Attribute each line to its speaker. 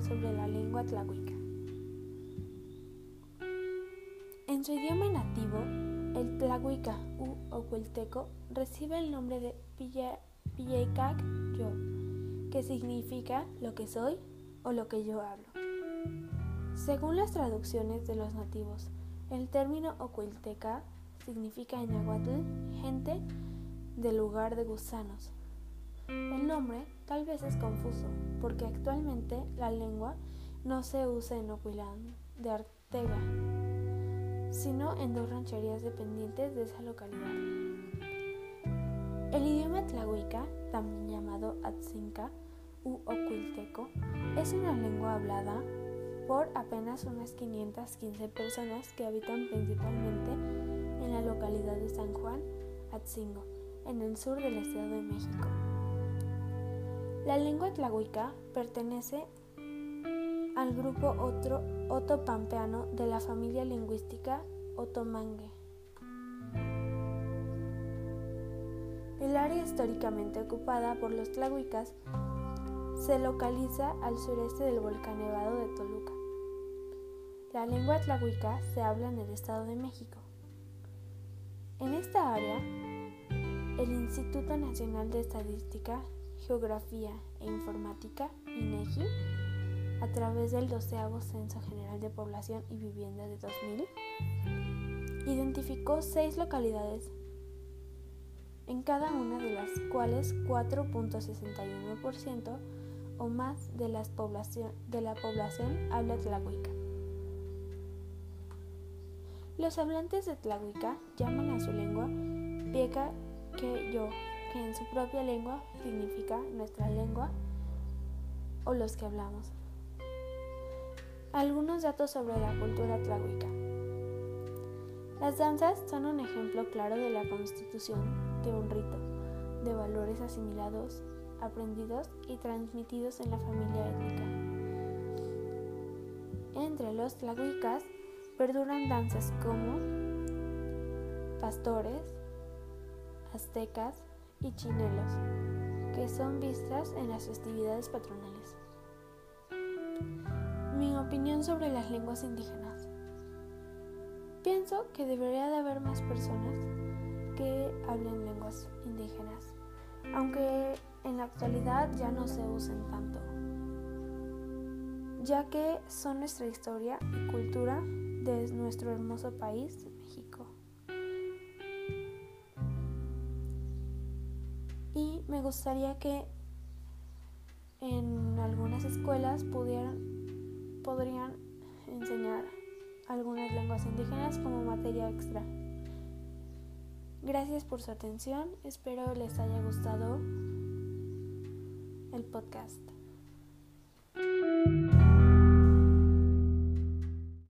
Speaker 1: sobre la lengua tlahuica. En su idioma nativo, el tlahuica u oculteco recibe el nombre de Pillecac yo, que significa lo que soy o lo que yo hablo. Según las traducciones de los nativos, el término oculteca significa en náhuatl gente del lugar de gusanos. El nombre tal vez es confuso, porque actualmente la lengua no se usa en Oquilán de Artega, sino en dos rancherías dependientes de esa localidad. El idioma tlahuica, también llamado Atzinca u Oculteco, es una lengua hablada por apenas unas 515 personas que habitan principalmente en la localidad de San Juan, Atzingo, en el sur del Estado de México. La lengua tlahuica pertenece al grupo otro otopampeano de la familia lingüística otomangue. El área históricamente ocupada por los tlahuicas se localiza al sureste del volcán nevado de Toluca. La lengua tlahuica se habla en el Estado de México. En esta área, el Instituto Nacional de Estadística, Geografía e Informática, INEGI, a través del 12 Censo General de Población y Vivienda de 2000, identificó seis localidades, en cada una de las cuales 4.61% o más de la población habla tlahuica. Los hablantes de tlahuica llaman a su lengua pieca que yo, que en su propia lengua significa nuestra lengua o los que hablamos. Algunos datos sobre la cultura tlahuica. Las danzas son un ejemplo claro de la constitución de un rito, de valores asimilados, aprendidos y transmitidos en la familia étnica. Entre los tlahuicas perduran danzas como pastores, aztecas y chinelos, que son vistas en las festividades patronales. Mi opinión sobre las lenguas indígenas. Pienso que debería de haber más personas que hablen lenguas indígenas, aunque en la actualidad ya no se usen tanto, ya que son nuestra historia y cultura de nuestro hermoso país, me gustaría que en algunas escuelas pudieran, podrían enseñar algunas lenguas indígenas como materia extra. Gracias por su atención, espero les haya gustado el podcast.